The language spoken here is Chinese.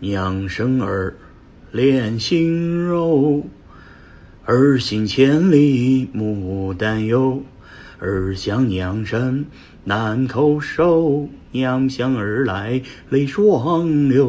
娘生儿，恋心柔。儿行千里母担忧，儿想娘身难叩首。娘想儿来泪双流。